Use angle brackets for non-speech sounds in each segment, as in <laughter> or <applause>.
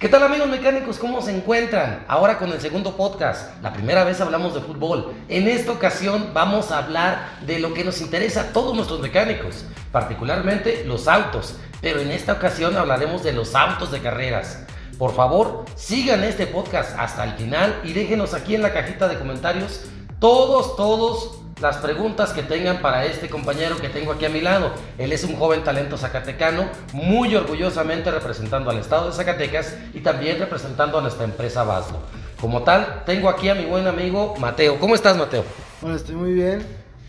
¿Qué tal amigos mecánicos? ¿Cómo se encuentran? Ahora con el segundo podcast. La primera vez hablamos de fútbol. En esta ocasión vamos a hablar de lo que nos interesa a todos nuestros mecánicos, particularmente los autos. Pero en esta ocasión hablaremos de los autos de carreras. Por favor, sigan este podcast hasta el final y déjenos aquí en la cajita de comentarios todos, todos las preguntas que tengan para este compañero que tengo aquí a mi lado. Él es un joven talento zacatecano, muy orgullosamente representando al estado de Zacatecas y también representando a nuestra empresa Baslo. Como tal, tengo aquí a mi buen amigo Mateo. ¿Cómo estás, Mateo? Bueno, estoy muy bien.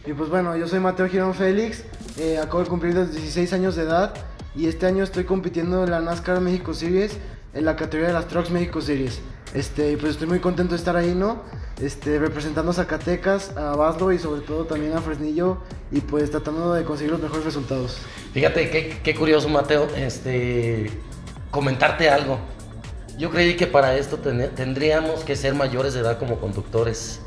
Y pues bueno, yo soy Mateo Girón Félix, eh, acabo de cumplir los 16 años de edad y este año estoy compitiendo en la NASCAR México Series en la categoría de las Trucks México Series. Este, pues estoy muy contento de estar ahí, ¿no? Este, representando a Zacatecas, a Baslo y sobre todo también a Fresnillo y pues tratando de conseguir los mejores resultados. Fíjate, qué, curioso, Mateo, este, comentarte algo. Yo creí que para esto tendríamos que ser mayores de edad como conductores.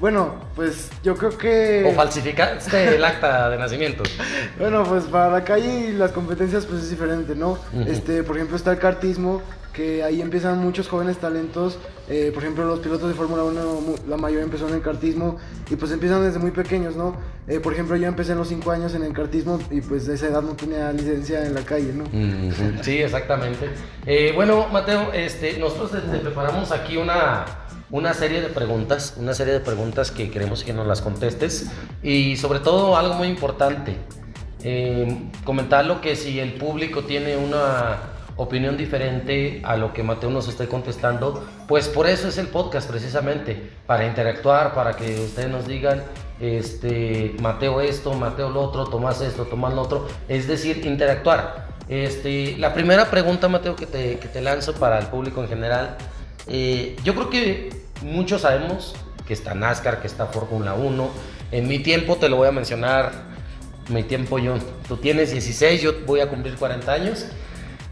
Bueno, pues yo creo que... ¿O falsificaste el acta de nacimiento? <laughs> bueno, pues para la calle y las competencias pues es diferente, ¿no? Este, por ejemplo, está el cartismo, que ahí empiezan muchos jóvenes talentos. Eh, por ejemplo, los pilotos de Fórmula 1, la mayoría empezó en el kartismo y pues empiezan desde muy pequeños, ¿no? Eh, por ejemplo, yo empecé en los 5 años en el kartismo y pues de esa edad no tenía licencia en la calle, ¿no? Sí, exactamente. Eh, bueno, Mateo, este, nosotros te, preparamos aquí una, una serie de preguntas, una serie de preguntas que queremos que nos las contestes y sobre todo algo muy importante, comentar lo que si el público tiene una opinión diferente a lo que Mateo nos esté contestando, pues por eso es el podcast precisamente, para interactuar, para que ustedes nos digan, este, Mateo esto, Mateo lo otro, Tomás esto, Tomás lo otro, es decir, interactuar. Este, la primera pregunta, Mateo, que te, que te lanzo para el público en general, eh, yo creo que muchos sabemos que está NASCAR, que está Fórmula 1, en mi tiempo te lo voy a mencionar, mi tiempo yo, tú tienes 16, yo voy a cumplir 40 años,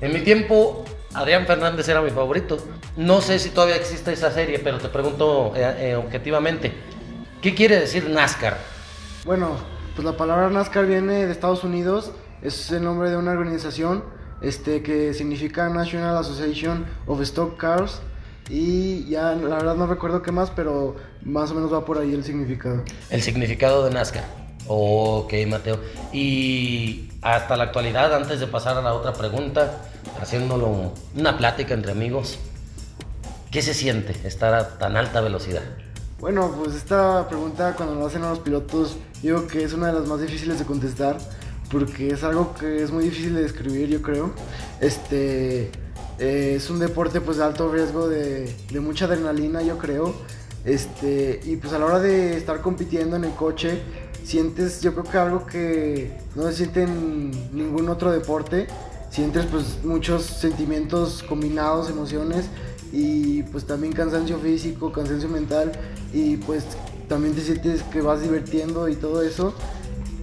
en mi tiempo, Adrián Fernández era mi favorito. No sé si todavía existe esa serie, pero te pregunto eh, eh, objetivamente, ¿qué quiere decir NASCAR? Bueno, pues la palabra NASCAR viene de Estados Unidos, es el nombre de una organización este, que significa National Association of Stock Cars. Y ya la verdad no recuerdo qué más, pero más o menos va por ahí el significado. El significado de NASCAR. Ok, Mateo. Y hasta la actualidad, antes de pasar a la otra pregunta, haciéndolo una plática entre amigos, ¿qué se siente estar a tan alta velocidad? Bueno, pues esta pregunta cuando lo hacen a los pilotos, digo que es una de las más difíciles de contestar, porque es algo que es muy difícil de describir, yo creo. Este eh, es un deporte pues de alto riesgo, de, de mucha adrenalina, yo creo. Este, y pues a la hora de estar compitiendo en el coche, sientes, yo creo que algo que no se siente en ningún otro deporte, sientes pues muchos sentimientos combinados, emociones y pues también cansancio físico, cansancio mental y pues también te sientes que vas divirtiendo y todo eso.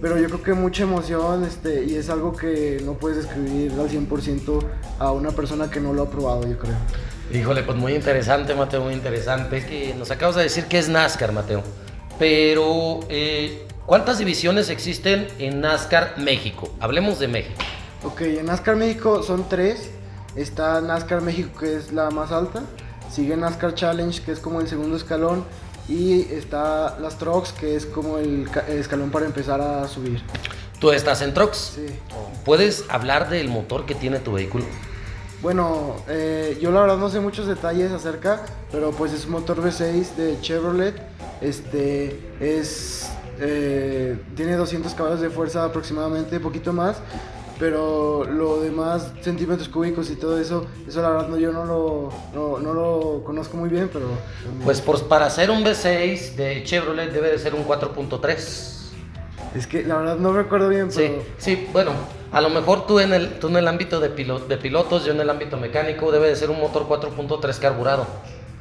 Pero yo creo que mucha emoción este, y es algo que no puedes describir al 100% a una persona que no lo ha probado, yo creo. Híjole, pues muy interesante, Mateo, muy interesante. que nos acabas de decir que es NASCAR, Mateo. Pero eh, ¿Cuántas divisiones existen en NASCAR México? Hablemos de México. Ok, en NASCAR México son tres. Está NASCAR México, que es la más alta. Sigue NASCAR Challenge, que es como el segundo escalón. Y está las Trucks, que es como el, escalón para empezar a subir. ¿Tú estás en Trucks? Sí. ¿Puedes hablar del motor que tiene tu vehículo? Bueno, eh, yo la verdad no sé muchos detalles acerca, pero pues es un motor V6 de Chevrolet. Este es eh, tiene 200 caballos de fuerza aproximadamente, poquito más. Pero lo demás, centímetros cúbicos y todo eso, eso la verdad no, yo no lo, no, lo conozco muy bien, pero... Pues por, para hacer un V6 de Chevrolet debe de ser un 4.3. Es que la verdad no recuerdo bien, pero... Sí, sí, bueno, a lo mejor tú en el, tú en el ámbito de, de pilotos, yo en el ámbito mecánico, debe de ser un motor 4.3 carburado.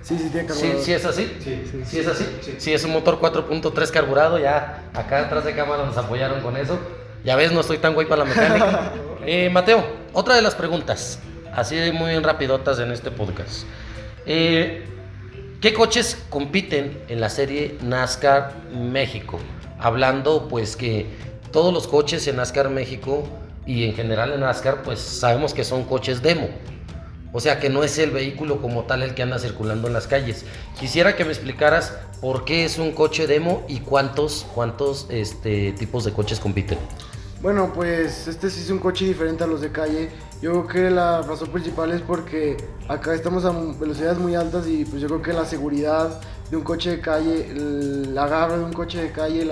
Sí, sí, tiene carburado. Sí, sí es así. Sí, sí, sí es así. Sí. es un motor 4.3 carburado. Ya acá atrás de cámara nos apoyaron con eso. Ya ves, no estoy tan guay para la mecánica. <laughs> eh, Mateo, otra de las preguntas, así muy rapidotas en este podcast. Eh, ¿Qué coches compiten en la serie NASCAR México? Hablando pues que todos los coches en NASCAR México y en general en NASCAR pues sabemos que son coches demo. O sea que no es el vehículo como tal el que anda circulando en las calles. Quisiera que me explicaras por qué es un coche demo y cuántos, cuántos este, tipos de coches compiten. Bueno, pues este sí es un coche diferente a los de calle. Yo creo que la razón principal es porque acá estamos a velocidades muy altas y pues yo creo que la seguridad de un coche de calle, el agarre de un coche de calle,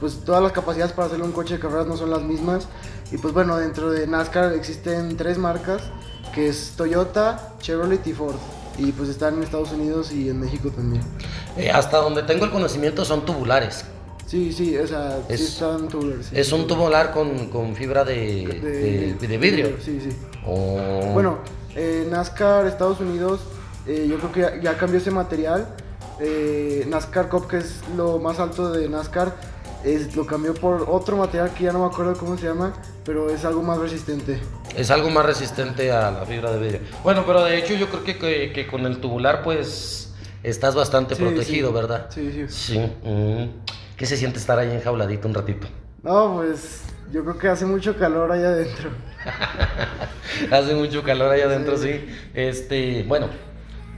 pues todas las capacidades para hacerlo un coche de carreras no son las mismas. Y pues bueno, dentro de NASCAR existen tres marcas, que es Toyota, Chevrolet y Ford. Y pues están en Estados Unidos y en México también. Eh, hasta donde tengo el conocimiento son tubulares. Sí, sí, o sea, Es- sí están tubulares. sí. Es un tubular con, con fibra de, de- de vidrio. Sí, sí. Oh. Bueno, eh, NASCAR Estados Unidos, eh, yo creo que ya, ya cambió ese material. Eh, NASCAR Cup, que es lo más alto de NASCAR, es, lo cambió por otro material que ya no me acuerdo cómo se llama, pero es algo más resistente. Es algo más resistente a la fibra de vidrio. Bueno, pero de hecho yo creo que, que- que con el tubular pues estás bastante Sí, protegido, sí. ¿verdad? Sí, sí. Sí. mm. ¿Qué se siente estar ahí enjauladito un ratito? No, pues yo creo que hace mucho calor allá adentro. <laughs> Hace mucho calor allá adentro, sí. Este, bueno,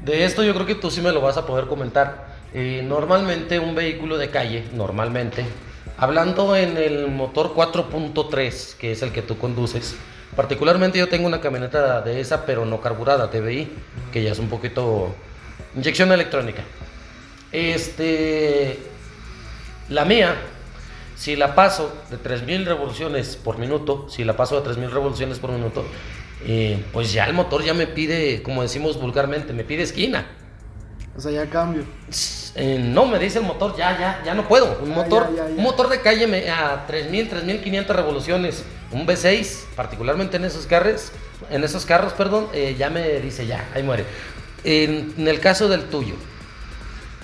de esto yo creo que tú sí me lo vas a poder comentar. Eh, normalmente un vehículo de calle, normalmente, hablando en el motor 4.3, que es el que tú conduces, particularmente yo tengo una camioneta de esa, pero no carburada, TBI, que ya es un poquito inyección electrónica. Este, la mía, si la paso de 3000 revoluciones por minuto, si la paso de 3000 revoluciones por minuto, eh, pues ya el motor ya me pide, como decimos vulgarmente, me pide esquina. O sea, ya cambio. Eh, no, me dice el motor, ya, ya, ya no puedo. Un motor, ya, ya, ya. un motor de calle me- a 3000, 3500 revoluciones, un V6, particularmente en esos carros, en esos carros, perdón, eh, ya me dice ya, ahí muere. En, en el caso del tuyo,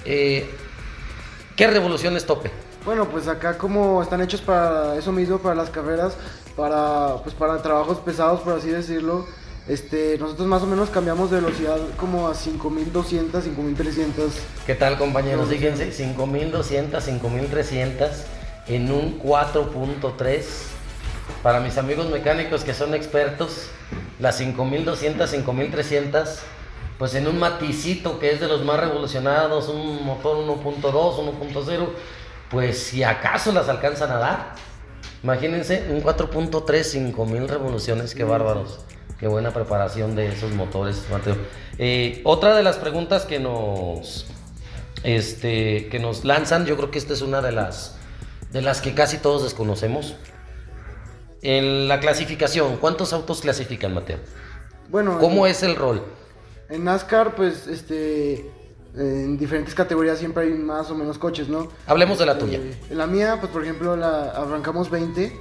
eh, ¿qué revoluciones tope? Bueno, pues acá como están hechos para eso mismo, para las carreras, para pues para trabajos pesados, por así decirlo. Este, nosotros más o menos cambiamos de velocidad como a 5200, 5300. ¿Qué tal, compañeros? Fíjense, 5200, 5300 en un 4.3. Para mis amigos mecánicos que son expertos, las 5200, 5300, pues en un maticito que es de los más revolucionados, un motor 1.2, 1.0, pues si acaso las alcanzan a dar. Imagínense, un 4.3, 5000 revoluciones, qué bárbaros. Qué buena preparación de esos motores, Mateo. Eh, otra de las preguntas que nos, este, que nos lanzan, yo creo que esta es una de las, de las que casi todos desconocemos. En la clasificación, ¿cuántos autos clasifican, Mateo? Bueno, ¿Cómo es el rol? En NASCAR, pues, este, en diferentes categorías siempre hay más o menos coches, ¿no? Hablemos de la Eh, tuya. en la mía, pues por ejemplo, la arrancamos 20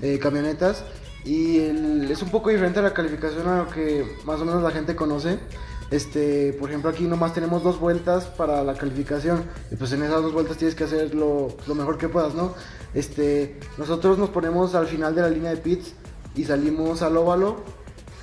eh, camionetas y el- es un poco diferente a la calificación a lo que más o menos la gente conoce. Este, por ejemplo, aquí nomás tenemos dos vueltas para la calificación y pues en esas dos vueltas tienes que hacer lo, lo mejor que puedas, ¿no? Este, nosotros nos ponemos al final de la línea de pits y salimos al óvalo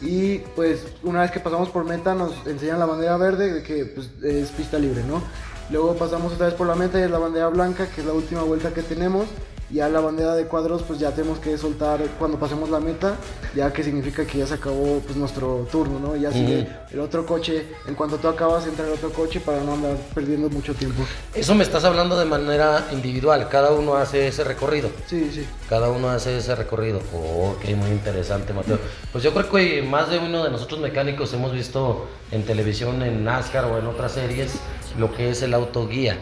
y pues una vez que pasamos por meta nos enseñan la bandera verde de que pues, es pista libre, ¿no? Luego pasamos otra vez por la meta y es la bandera blanca, que es la última vuelta que tenemos. Ya la bandera de cuadros pues ya tenemos que soltar cuando pasemos la meta, ya que significa que ya se acabó pues nuestro turno, ¿no? Ya sigue el otro coche, en cuanto tú acabas entra el otro coche para no andar perdiendo mucho tiempo. Eso me estás hablando de manera individual, cada uno hace ese recorrido. Sí, sí. Cada uno hace ese recorrido. Oh, ok, muy interesante, Mateo. Pues yo creo que más de uno de nosotros mecánicos hemos visto en televisión, en NASCAR o en otras series, lo que es el autoguía.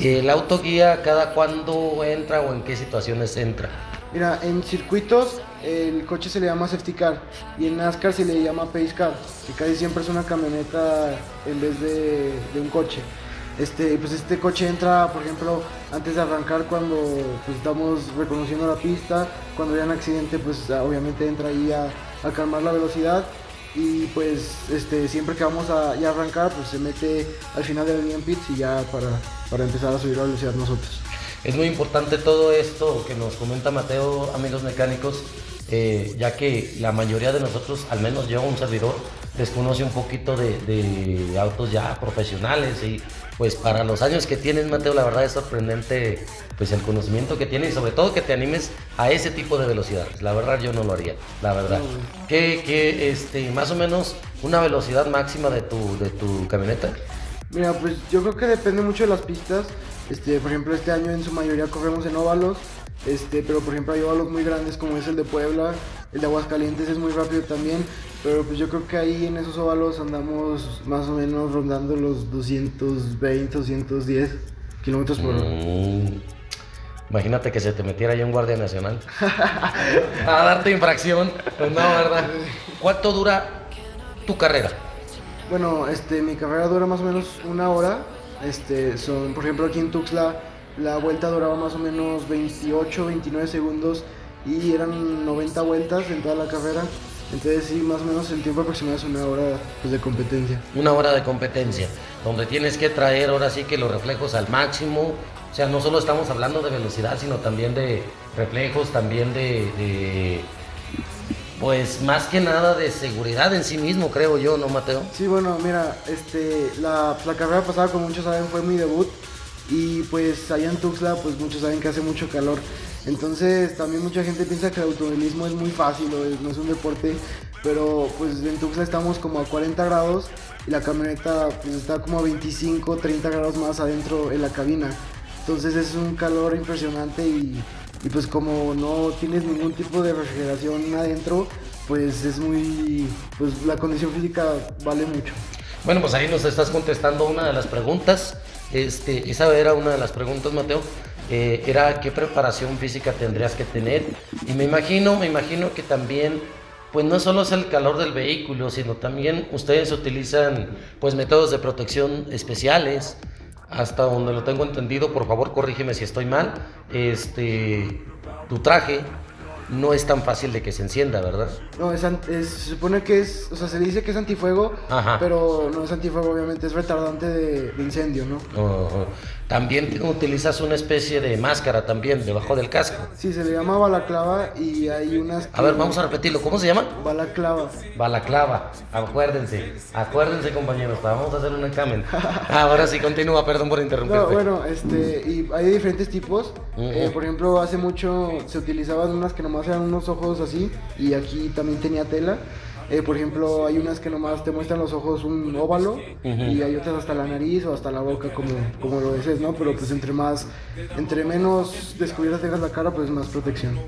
El autoguía, ¿cada cuándo entra o en qué situaciones entra? Mira, en circuitos el coche se le llama safety car y en NASCAR se le llama pace car, que casi siempre es una camioneta en vez de, de un coche. Este, pues este coche entra, por ejemplo, antes de arrancar cuando pues, estamos reconociendo la pista, cuando hay un accidente, pues obviamente entra ahí a, a calmar la velocidad y pues este, siempre que vamos a arrancar, pues se mete al final de la línea en pits y ya para, para empezar a subir la velocidad nosotros. Es muy importante todo esto que nos comenta Mateo, amigos mecánicos, eh, ya que la mayoría de nosotros, al menos yo, un servidor, desconoce un poquito de, de autos ya profesionales y pues para los años que tienes, Mateo, la verdad es sorprendente pues el conocimiento que tienes y sobre todo que te animes a ese tipo de velocidades. La verdad yo no lo haría, la verdad. Que, que este, más o menos una velocidad máxima de tu, de tu camioneta? Mira, pues yo creo que depende mucho de las pistas. Este, por ejemplo, este año en su mayoría corremos en óvalos, este, pero por ejemplo hay óvalos muy grandes como es el de Puebla, el de Aguascalientes es muy rápido también, pero pues yo creo que ahí en esos óvalos andamos más o menos rondando los 220, 210 kilómetros por hora. Mm. Imagínate que se te metiera ahí un guardia nacional <laughs> a darte infracción. Pues no, ¿verdad? ¿Cuánto dura tu carrera? Bueno, este, mi carrera dura más o menos una hora. Este, son, por ejemplo, aquí en Tuxtla la vuelta duraba más o menos 28, 29 segundos y eran 90 vueltas en toda la carrera. Entonces sí, más o menos el tiempo aproximado es una hora pues, de competencia. Una hora de competencia, donde tienes que traer ahora sí que los reflejos al máximo. O sea, no solo estamos hablando de velocidad, sino también de reflejos, también de, de pues más que nada de seguridad en sí mismo, creo yo, ¿no, Mateo? Sí, bueno, mira, este, la, la carrera pasada, como muchos saben, fue mi debut. Y pues allá en Tuxtla, pues muchos saben que hace mucho calor. Entonces también mucha gente piensa que el automovilismo es muy fácil o es- no es un deporte, pero pues en Tuxtla estamos como a 40 grados y la camioneta pues está como a 25, 30 grados más adentro en la cabina. Entonces es un calor impresionante y, y, pues como no tienes ningún tipo de refrigeración adentro, pues es muy, pues la condición física vale mucho. Bueno, pues ahí nos estás contestando una de las preguntas. Este, esa era una de las preguntas, Mateo. Eh, era qué preparación física tendrías que tener. Y me imagino, me imagino que también, pues no solo es el calor del vehículo, sino también ustedes utilizan pues métodos de protección especiales. Hasta donde lo tengo entendido, por favor corrígeme si estoy mal. Este, tu traje no es tan fácil de que se encienda, ¿verdad? No, es, es- se supone que es, o sea, se dice que es antifuego, Ajá. pero no es antifuego, obviamente, es retardante de, de incendio, ¿no? Ojo. También utilizas una especie de máscara también debajo del casco. Sí, se le llama balaclava y hay unas... A ver, vamos a repetirlo. ¿Cómo se llama? Balaclava. Balaclava. Acuérdense. Acuérdense, compañeros. Vamos a hacer un examen. Ahora sí, continúa. Perdón por interrumpirte. No, bueno, este, y hay diferentes tipos. Ujú. Eh, por ejemplo, hace mucho se utilizaban unas que nomás eran unos ojos así, y aquí también tenía tela. Eh, por ejemplo, hay unas que nomás te muestran los ojos un óvalo, y hay otras hasta la nariz o hasta la boca, como, como lo desees, ¿no? Pero pues entre más, entre menos descubierta tengas la cara, pues más protección.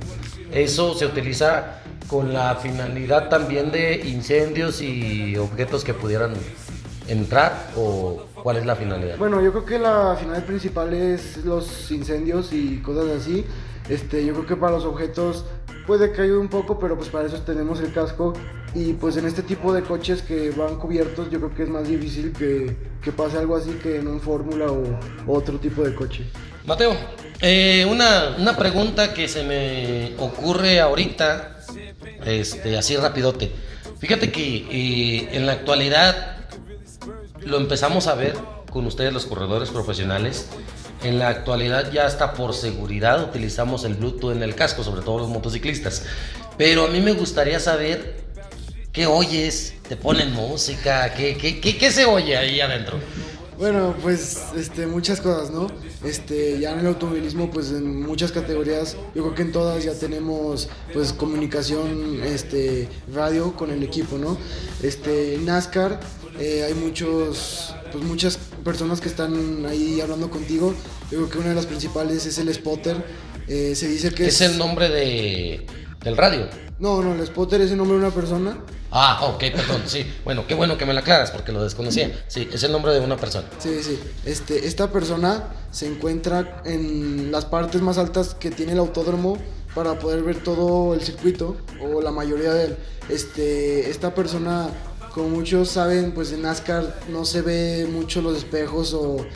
Eso se utiliza con la finalidad también de incendios y objetos que pudieran entrar o cuál es la finalidad. Bueno, yo creo que la final principal es los incendios y cosas así. Este, yo creo que para los objetos puede que ayude un poco, pero pues para eso tenemos el casco. Y pues en este tipo de coches que van cubiertos, yo creo que es más difícil que, que pase algo así que en un Fórmula o, otro tipo de coche. Mateo, eh, una, una pregunta que se me ocurre ahorita, este, así rapidote. Fíjate que eh, en la actualidad lo empezamos a ver con ustedes los corredores profesionales. En la actualidad ya hasta por seguridad utilizamos el Bluetooth en el casco, sobre todo los motociclistas. Pero a mí me gustaría saber qué oyes, te ponen música, qué, qué, qué, qué se oye ahí adentro. Bueno, pues este, muchas cosas, ¿no? Este, ya en el automovilismo, pues en muchas categorías, yo creo que en todas ya tenemos pues comunicación, este, radio con el equipo, ¿no? Este, NASCAR eh, hay muchos, pues muchas personas que están ahí hablando contigo. Yo creo que una de las principales es el spotter. Eh, se dice que Es el nombre de, del radio. No, no, el spotter es el nombre de una persona. Ah, ok, perdón, sí. Bueno, qué bueno que me lo aclaras porque lo desconocía. Sí, es el nombre de una persona. Sí, sí. Este, esta persona se encuentra en las partes más altas que tiene el autódromo para poder ver todo el circuito o la mayoría de él. Este, esta persona, como muchos saben, pues en NASCAR no se ve mucho los espejos o,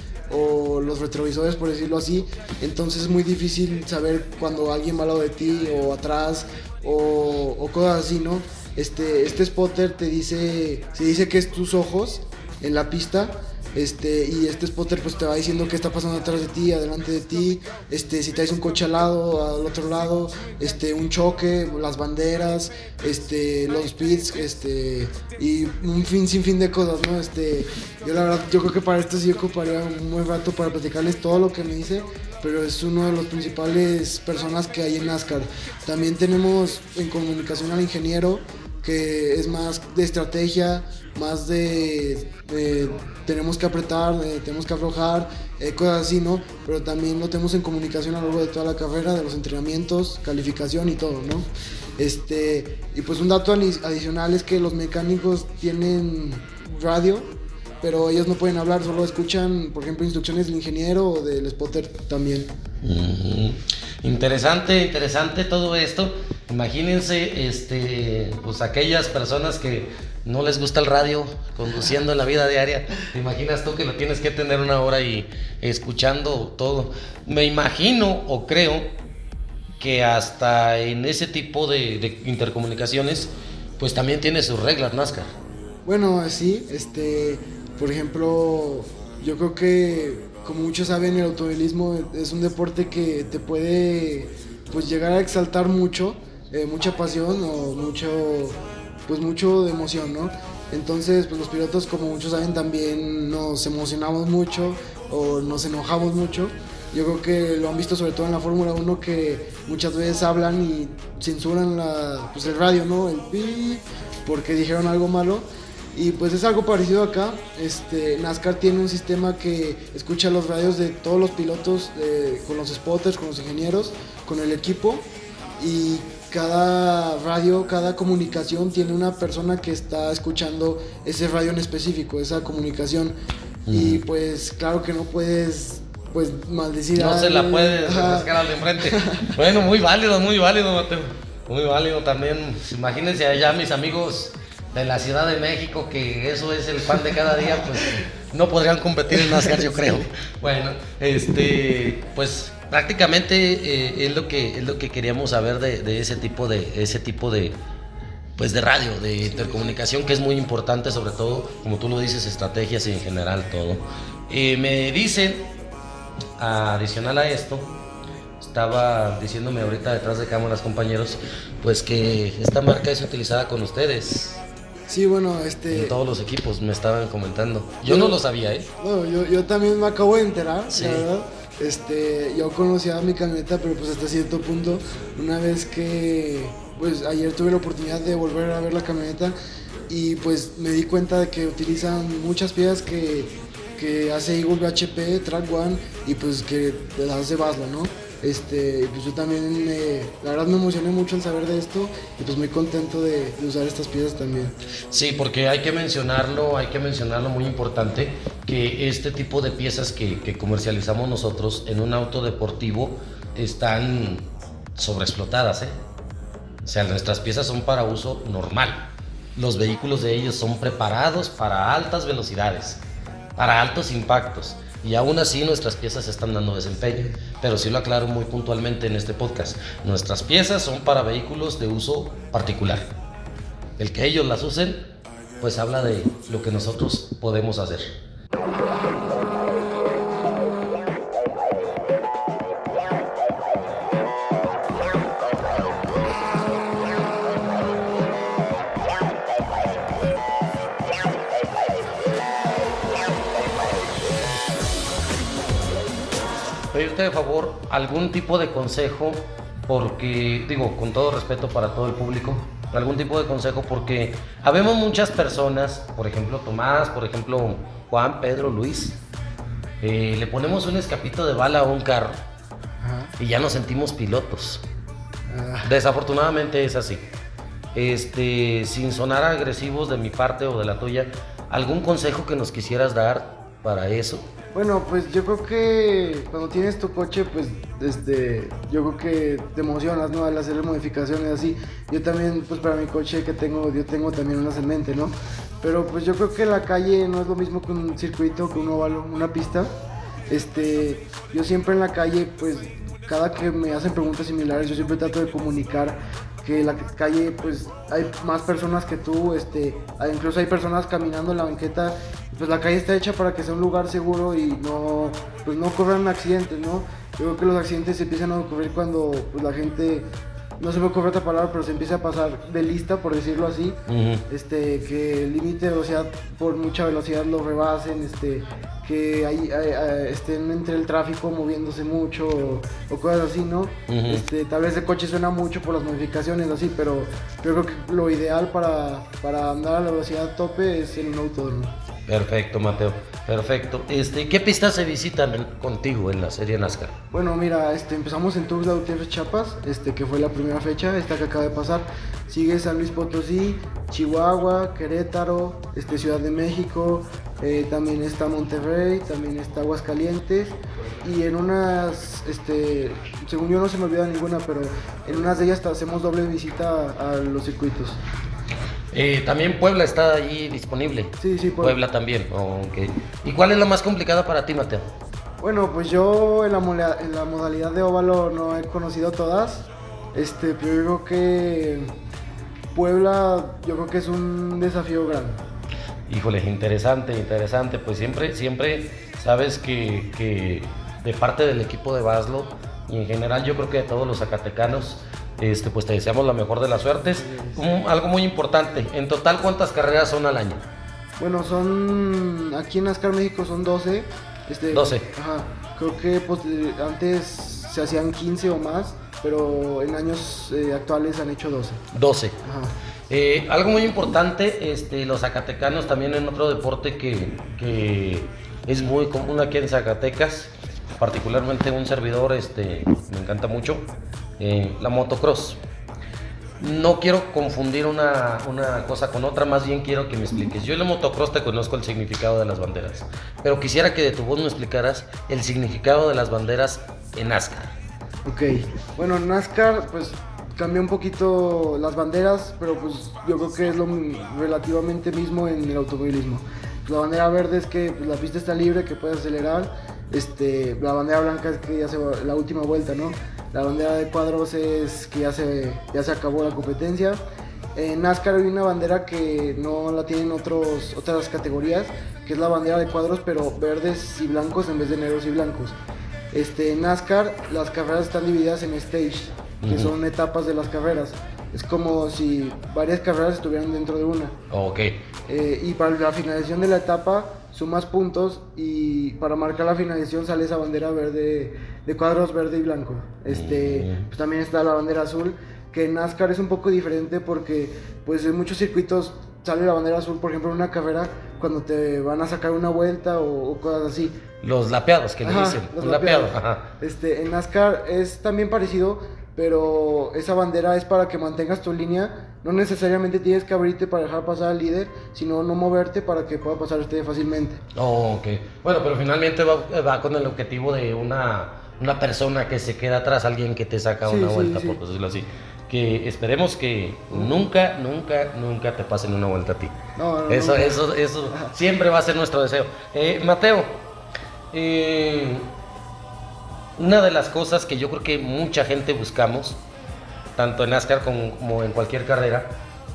los retrovisores, por decirlo así. Entonces es muy difícil saber cuando alguien va al lado de ti o atrás o, o cosas así, ¿no? Este, este spotter te dice, se dice que es tus ojos en la pista. Este, y este spotter pues te va diciendo qué está pasando atrás de ti, adelante de ti, este, si traes un coche al lado, al otro lado, este, un choque, las banderas, este, los pits, este, y un fin sin fin de cosas, ¿no? Este, yo la verdad, yo creo que para esto sí ocuparía un buen rato para platicarles todo lo que me dice, pero es uno de los principales personas que hay en NASCAR. También tenemos en comunicación al ingeniero, que es más de estrategia, más de tenemos que apretar, tenemos que aflojar, eh, cosas así, ¿no? Pero también lo tenemos en comunicación a lo largo de toda la carrera, de los entrenamientos, calificación y todo, ¿no? Este, y pues un dato adicional es que los mecánicos tienen radio, pero ellos no pueden hablar, solo escuchan, por ejemplo, instrucciones del ingeniero o del spotter también. Interesante, interesante todo esto. Imagínense, este, pues aquellas personas que no les gusta el radio conduciendo en la vida diaria. ¿Te imaginas tú que lo tienes que tener una hora y escuchando todo? Me imagino o creo que hasta en ese tipo de, intercomunicaciones, pues también tiene sus reglas NASCAR. Bueno, sí, este, por ejemplo, yo creo que como muchos saben, el automovilismo es un deporte que te puede pues llegar a exaltar mucho, eh, mucha pasión o mucho pues mucho de emoción, ¿no? Entonces, pues los pilotos, como muchos saben, también nos emocionamos mucho o nos enojamos mucho. Yo creo que lo han visto sobre todo en la Fórmula 1 que muchas veces hablan y censuran la, pues el radio, ¿no? El pi, porque dijeron algo malo. Y pues es algo parecido acá. Este, NASCAR tiene un sistema que escucha los radios de todos los pilotos, con los spotters, con los ingenieros, con el equipo. Y cada radio, cada comunicación tiene una persona que está escuchando ese radio en específico, esa comunicación. Y pues claro que no puedes pues maldecir no se la puedes rascar al de enfrente. bueno, muy válido, muy válido, Mateo. Muy válido también. Imagínense allá mis amigos de la Ciudad de México, que eso es el pan de cada día, pues no podrían competir en NASCAR, yo creo. Bueno, este, pues prácticamente eh, es lo que es lo que queríamos saber de, ese tipo de ese tipo de pues de radio, de intercomunicación que es muy importante, sobre todo, como tú lo dices, estrategias y en general todo. Eh, me dicen, adicional a esto, estaba diciéndome ahorita detrás de cámaras compañeros, pues que esta marca es utilizada con ustedes. Sí, bueno, este... En todos los equipos me estaban comentando. Yo, no lo sabía, ¿eh? No, yo, yo también me acabo de enterar, sí. verdad. Este, yo conocía mi camioneta, pero pues hasta cierto punto, una vez que, pues ayer tuve la oportunidad de volver a ver la camioneta y pues me di cuenta de que utilizan muchas piezas que, que hace Eagle HP, Track One y pues que las hace Basla, ¿no? Este, pues yo también, la verdad me emocioné mucho al saber de esto y pues muy contento de, usar estas piezas también. Sí, porque hay que mencionarlo, hay que mencionarlo muy importante, que este tipo de piezas que, que comercializamos nosotros en un auto deportivo están sobreexplotadas, ¿eh? O sea, nuestras piezas son para uso normal. Los vehículos de ellos son preparados para altas velocidades, para altos impactos. Y aún así nuestras piezas están dando desempeño. Pero sí lo aclaro muy puntualmente en este podcast. Nuestras piezas son para vehículos de uso particular. El que ellos las usen, pues habla de lo que nosotros podemos hacer. De favor algún tipo de consejo, porque, digo, con todo respeto para todo el público, algún tipo de consejo, porque habemos muchas personas, por ejemplo Tomás, por ejemplo Juan, Pedro, Luis, eh, le ponemos un escapito de bala a un carro y ya nos sentimos pilotos. Ah. Desafortunadamente es así. Este, sin sonar agresivos de mi parte o de la tuya, ¿algún consejo que nos quisieras dar para eso? Bueno, pues yo creo que cuando tienes tu coche, pues este, yo creo que te emocionas, ¿no? Al hacerle modificaciones así. Yo también, pues para mi coche que tengo, yo tengo también unas en mente, ¿no? Pero pues yo creo que la calle no es lo mismo que un circuito, que un óvalo, una pista. Este, yo siempre en la calle, pues cada que me hacen preguntas similares, yo siempre trato de comunicar que la calle pues hay más personas que tú, este, incluso hay personas caminando en la banqueta, pues la calle está hecha para que sea un lugar seguro y no, pues no ocurran accidentes, ¿no? Yo creo que los accidentes empiezan a ocurrir cuando pues, la gente, no se me ocurre otra palabra, pero se empieza a pasar de lista, por decirlo así, este, que el límite de velocidad por mucha velocidad lo rebasen, este, que hay, estén entre el tráfico moviéndose mucho o, cosas así, ¿no? este, tal vez el coche suena mucho por las modificaciones así, pero yo creo que lo ideal para, para andar a la velocidad tope es en un autódromo. Perfecto, Mateo. Perfecto. Este, ¿Qué pistas se visitan contigo en la serie NASCAR? Bueno, mira, este, empezamos en Tuxtla Gutiérrez Chiapas, este, que fue la primera fecha, esta que acaba de pasar. Sigue San Luis Potosí, Chihuahua, Querétaro, este, Ciudad de México, eh, también está Monterrey, también está Aguascalientes y en unas, este, según yo no se me olvida ninguna, pero en unas de ellas hacemos doble visita a los circuitos. Eh, también Puebla está ahí disponible. Sí, sí, Puebla, también. ¿Y cuál es la más complicada para ti, Mateo? Bueno, pues yo en la, en la modalidad de óvalo no he conocido todas. Este, pero yo creo que Puebla, yo creo que es un desafío grande. Híjole, interesante, interesante. Pues siempre, siempre sabes que, que de parte del equipo de Baslo y en general yo creo que de todos los zacatecanos, este, pues te deseamos la mejor de las suertes. algo muy importante, en total, ¿cuántas carreras son al año? Bueno, son, aquí en NASCAR México son 12. Este, 12. Ajá, creo que pues, antes se hacían 15 o más, pero en años eh, actuales han hecho 12. 12. Ajá. Eh, algo muy importante, este, los zacatecanos también en otro deporte que, que es muy común aquí en Zacatecas, particularmente un servidor, este, me encanta mucho, eh, la motocross. No quiero confundir una, cosa con otra, más bien quiero que me expliques. Yo en la motocross te conozco el significado de las banderas, pero quisiera que de tu voz me explicaras el significado de las banderas en NASCAR. Ok, bueno, NASCAR pues cambia un poquito las banderas, pero pues yo creo que es lo relativamente mismo en el automovilismo. La bandera verde es que pues, la pista está libre, que puedes acelerar. Este, la bandera blanca es que ya se va la última vuelta, ¿no? La bandera de cuadros es que ya se, ya se acabó la competencia. En NASCAR hay una bandera que no la tienen otros, otras categorías, que es la bandera de cuadros, pero verdes y blancos en vez de negros y blancos. Este, en NASCAR las carreras están divididas en stage, que son etapas de las carreras. Es como si varias carreras estuvieran dentro de una. Ok. Eh, y para la finalización de la etapa sumas puntos y para marcar la finalización sale esa bandera verde de cuadros verde y blanco. Este, pues también está la bandera azul, que en NASCAR es un poco diferente porque pues en muchos circuitos sale la bandera azul, por ejemplo, en una carrera cuando te van a sacar una vuelta o, cosas así. Los lapeados que le dicen. Los lapeados. Este, en NASCAR es también parecido, pero esa bandera es para que mantengas tu línea. No necesariamente tienes que abrirte para dejar pasar al líder, sino no moverte para que pueda pasar usted fácilmente. Oh, ok. Bueno, pero finalmente va, con el objetivo de una, una, persona que se queda atrás, alguien que te saca una vuelta, por decirlo así. Que esperemos que nunca, nunca, nunca te pasen una vuelta a ti. No, no, eso, eso, eso siempre va a ser nuestro deseo. Eh, Mateo, eh, una de las cosas que yo creo que mucha gente buscamos, tanto en NASCAR como, en cualquier carrera,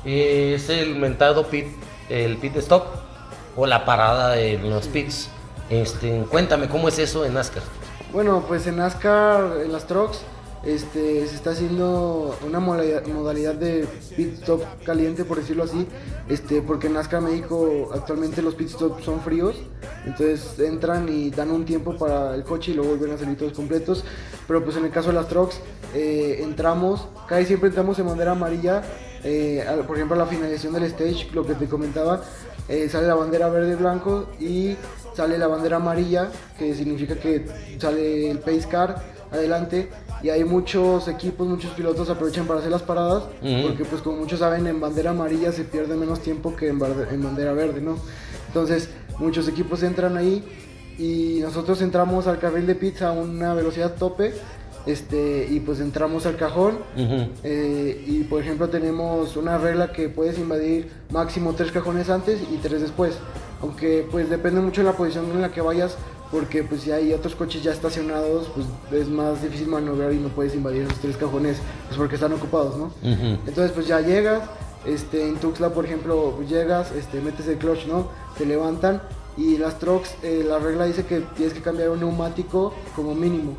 es el mentado pit, el pit stop o la parada de los pits. Este, cuéntame, ¿cómo es eso en NASCAR? Bueno, pues en NASCAR, en las trucks, este, se está haciendo una modalidad de pit stop caliente, por decirlo así, este, porque en NASCAR México actualmente los pit stops son fríos, entonces entran y dan un tiempo para el coche y luego vuelven a salir todos completos, pero pues en el caso de las trucks eh, entramos, casi siempre entramos en bandera amarilla, eh, por ejemplo a la finalización del stage, lo que te comentaba, eh, sale la bandera verde y blanco y sale la bandera amarilla, que significa que sale el pace car adelante y hay muchos equipos, muchos pilotos aprovechan para hacer las paradas, porque pues como muchos saben en bandera amarilla se pierde menos tiempo que en, bandera verde, ¿no? Entonces muchos equipos entran ahí y nosotros entramos al carril de pizza a una velocidad tope este, y pues entramos al cajón eh, y por ejemplo tenemos una regla que puedes invadir máximo tres cajones antes y tres después, aunque pues depende mucho de la posición en la que vayas, porque pues si hay otros coches ya estacionados, pues es más difícil maniobrar y no puedes invadir esos tres cajones, pues porque están ocupados, ¿no? Entonces pues ya llegas, este, en Tuxla por ejemplo, llegas, este, metes el clutch, ¿no? Te levantan y las trucks, eh, la regla dice que tienes que cambiar un neumático como mínimo.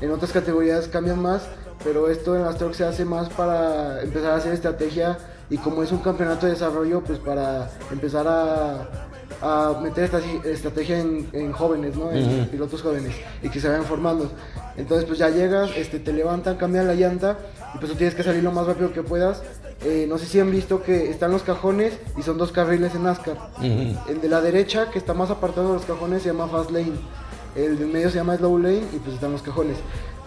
En otras categorías cambian más, pero esto en las trucks se hace más para empezar a hacer estrategia y como es un campeonato de desarrollo, pues para empezar a a meter esta estrategia en, jóvenes, ¿no? En pilotos jóvenes y que se vayan formando. Entonces, pues ya llegas, este, te levantan, cambian la llanta y pues tú tienes que salir lo más rápido que puedas. Eh, no sé si han visto que están los cajones y son dos carriles en NASCAR. El de la derecha, que está más apartado de los cajones, se llama Fast Lane. El de medio se llama Slow Lane y pues están los cajones.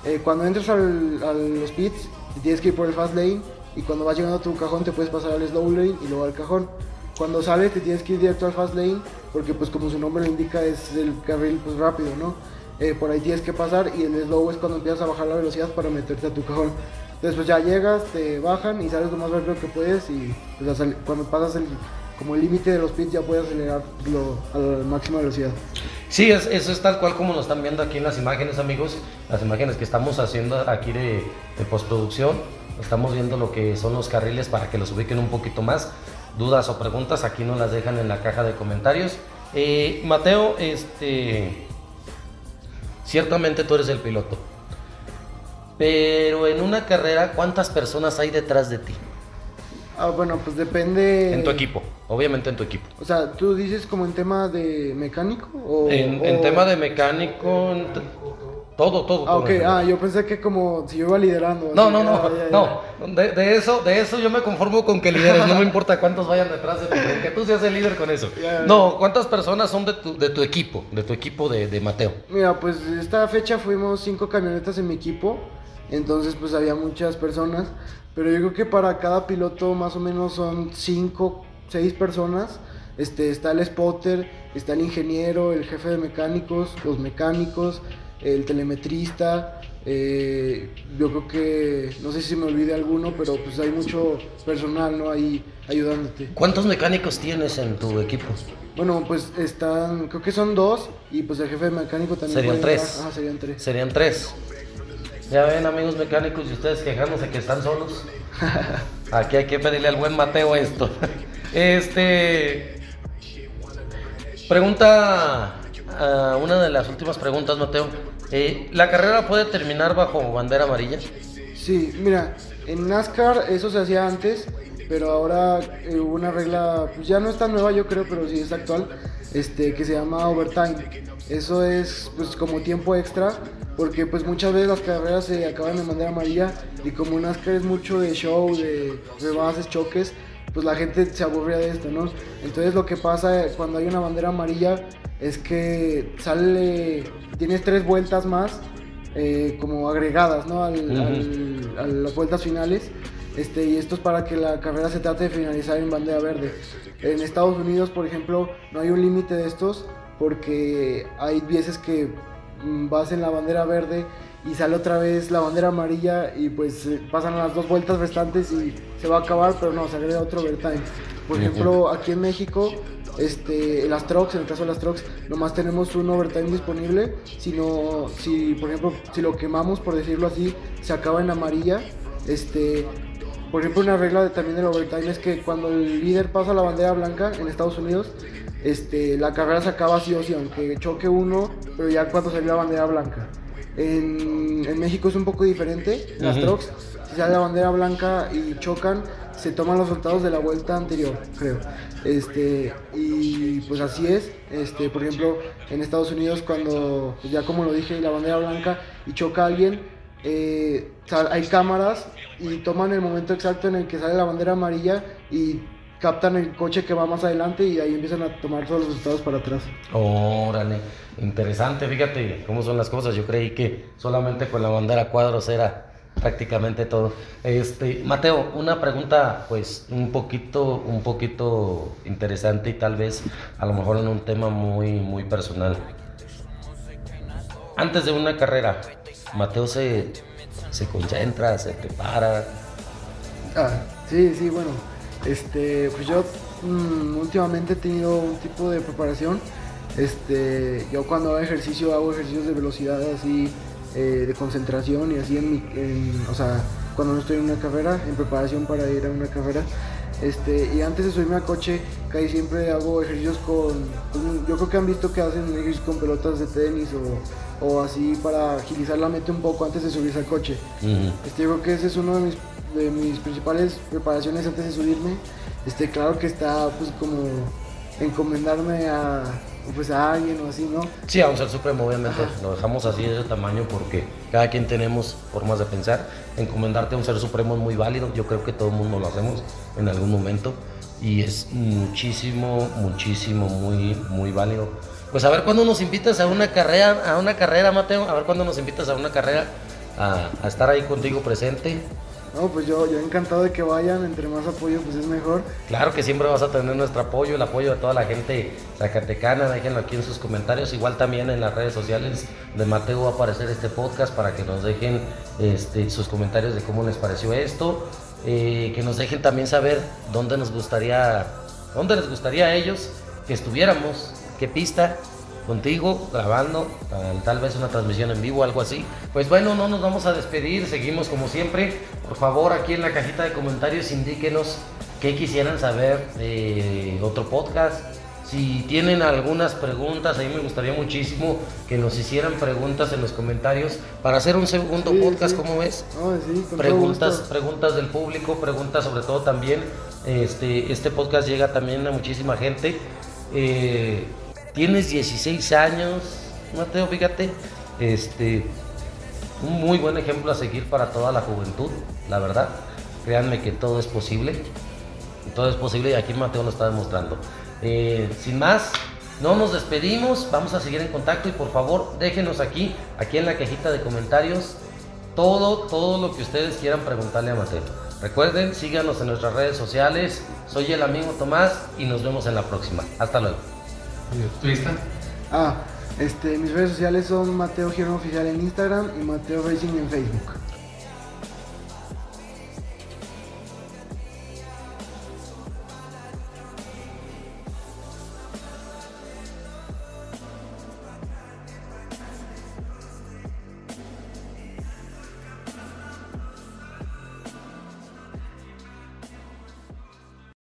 Eh, cuando entras al, a los pits, tienes que ir por el Fast Lane y cuando vas llegando a tu cajón te puedes pasar al Slow Lane y luego al cajón. Cuando sales te tienes que ir directo al Fast Lane porque pues como su nombre lo indica es el carril pues rápido, ¿no? Eh, por ahí tienes que pasar y el slow es cuando empiezas a bajar la velocidad para meterte a tu cajón. Pues ya llegas, te bajan y sales lo más rápido que puedes y pues, cuando pasas el, como el límite de los pits ya puedes acelerarlo a la máxima velocidad. Sí, eso es tal cual como nos están viendo aquí en las imágenes amigos, las imágenes que estamos haciendo aquí de, de postproducción. Estamos viendo lo que son los carriles para que los ubiquen un poquito más. Dudas o preguntas aquí nos las dejan en la caja de comentarios. Eh, Mateo, este, Ciertamente tú eres el piloto. Pero en una carrera, ¿cuántas personas hay detrás de ti? Ah, bueno, pues depende. En tu equipo, obviamente en tu equipo. O sea, ¿tú dices como en tema de mecánico? O, en, tema de mecánico, todo, todo. Ah, ok, ah, yo pensé que como si yo iba liderando. No, no, no, no. De, eso, de eso yo me conformo con que lideres, no me <laughs> importa cuántos vayan detrás de ti, que tú seas el líder con eso. No, ¿cuántas personas son de tu, de tu equipo, de tu equipo de, de Mateo? Mira, pues esta fecha fuimos cinco camionetas en mi equipo, entonces pues había muchas personas, pero yo creo que para cada piloto más o menos son cinco, seis personas. Este, está el spotter, está el ingeniero, el jefe de mecánicos, los mecánicos, el telemetrista, eh, yo creo que, no sé si me olvide alguno, pero pues hay mucho personal, ¿no? Ahí ayudándote. ¿Cuántos mecánicos tienes en tu equipo? Bueno, pues están, creo que son dos, y pues el jefe de mecánico también. Serían tres. Ah, serían tres. Serían tres. Ya ven, amigos mecánicos, y ustedes quejándose que están solos. <laughs> Aquí hay que pedirle al buen Mateo esto. Este. Pregunta una de las últimas preguntas, Mateo. Eh, ¿La carrera puede terminar bajo bandera amarilla? Sí, mira, en NASCAR eso se hacía antes, pero ahora eh, hubo una regla, pues ya no es tan nueva yo creo, pero sí es actual, este, que se llama overtime. Eso es pues como tiempo extra, porque pues muchas veces las carreras se acaban en bandera amarilla y como NASCAR es mucho de show, de rebases, choques, pues la gente se aburría de esto, ¿no? Entonces lo que pasa cuando hay una bandera amarilla es que sale, tienes tres vueltas más eh, como agregadas, ¿no? Al, a las vueltas finales. Este, y esto es para que la carrera se trate de finalizar en bandera verde. En Estados Unidos, por ejemplo, no hay un límite de estos porque hay veces que mm, vas en la bandera verde y sale otra vez la bandera amarilla y pues eh, pasan las dos vueltas restantes y se va a acabar, pero no, se agrega otro overtime. Por ejemplo, aquí en México este, las trucks, en el caso de las trucks, nomás tenemos un overtime disponible, sino si, por ejemplo, si lo quemamos, por decirlo así, se acaba en amarilla, este, por ejemplo, una regla también del overtime es que cuando el líder pasa la bandera blanca en Estados Unidos, este, la carrera se acaba sí o sí, aunque choque uno, pero ya cuando sale la bandera blanca. En, en México es un poco diferente, las trucks, si sale la bandera blanca y chocan, se toman los resultados de la vuelta anterior, creo. Este, y pues así es. Este, por ejemplo, en Estados Unidos cuando, pues, ya como lo dije, la bandera blanca y choca alguien, eh, hay cámaras y toman el momento exacto en el que sale la bandera amarilla y captan el coche que va más adelante y ahí empiezan a tomar todos los resultados para atrás. Órale, interesante, fíjate cómo son las cosas. Yo creí que solamente con la bandera cuadros era prácticamente todo. Este, Mateo, una pregunta pues un poquito, un poquito interesante y tal vez a lo mejor en un tema muy, muy personal. Antes de una carrera, Mateo se, se concentra, se prepara. Ah, sí, sí, bueno. Este, pues yo mm, últimamente he tenido un tipo de preparación. Este, yo cuando hago ejercicio hago ejercicios de velocidad así eh, de concentración y así en, mi, o sea, cuando no estoy en una carrera, en preparación para ir a una carrera. Este, y antes de subirme al coche, casi siempre hago ejercicios con, yo creo que han visto que hacen ejercicios con pelotas de tenis o, o así para agilizar la mente un poco antes de subirse al coche. este, yo creo que ese es uno de mis, de mis principales preparaciones antes de subirme. Este, claro que está pues como encomendarme a, pues a alguien o así, ¿no? Sí, a un ser supremo, obviamente. Lo dejamos así de ese tamaño porque cada quien tenemos formas de pensar. Encomendarte a un ser supremo es muy válido. Yo creo que todo el mundo lo hacemos en algún momento. Y es muchísimo, muchísimo, muy, muy válido. Pues a ver cuándo nos invitas a una carrera, a una carrera, Mateo. A ver cuándo nos invitas a una carrera a, a estar ahí contigo presente. No, pues yo, yo encantado de que vayan, entre más apoyo pues es mejor. Claro que siempre vas a tener nuestro apoyo, el apoyo de toda la gente zacatecana, déjenlo aquí en sus comentarios, igual también en las redes sociales de Mateo va a aparecer este podcast para que nos dejen este, sus comentarios de cómo les pareció esto, eh, que nos dejen también saber dónde nos gustaría, dónde les gustaría a ellos que estuviéramos, qué pista, contigo, grabando, tal, tal, vez una transmisión en vivo, algo así. Pues bueno, no nos vamos a despedir, seguimos como siempre. Por favor, aquí en la cajita de comentarios indíquenos qué quisieran saber de otro podcast. Si tienen algunas preguntas, a mí me gustaría muchísimo que nos hicieran preguntas en los comentarios para hacer un segundo Sí, podcast, sí. ¿cómo ves? Sí, preguntas, preguntas del público, preguntas sobre todo también. Este, este podcast llega también a muchísima gente. Eh, tienes 16 años, Mateo, fíjate. Este, un muy buen ejemplo a seguir para toda la juventud, la verdad. Créanme que todo es posible. Todo es posible y aquí Mateo lo está demostrando. Eh, sin más, no nos despedimos, vamos a seguir en contacto y por favor déjenos aquí, aquí en la cajita de comentarios, todo, todo lo que ustedes quieran preguntarle a Mateo. Recuerden, síganos en nuestras redes sociales. Soy el amigo Tomás y nos vemos en la próxima. Hasta luego. ¿Tu? Ah, este, mis redes sociales son Mateo Girón Oficial en Instagram y Mateo Racing en Facebook.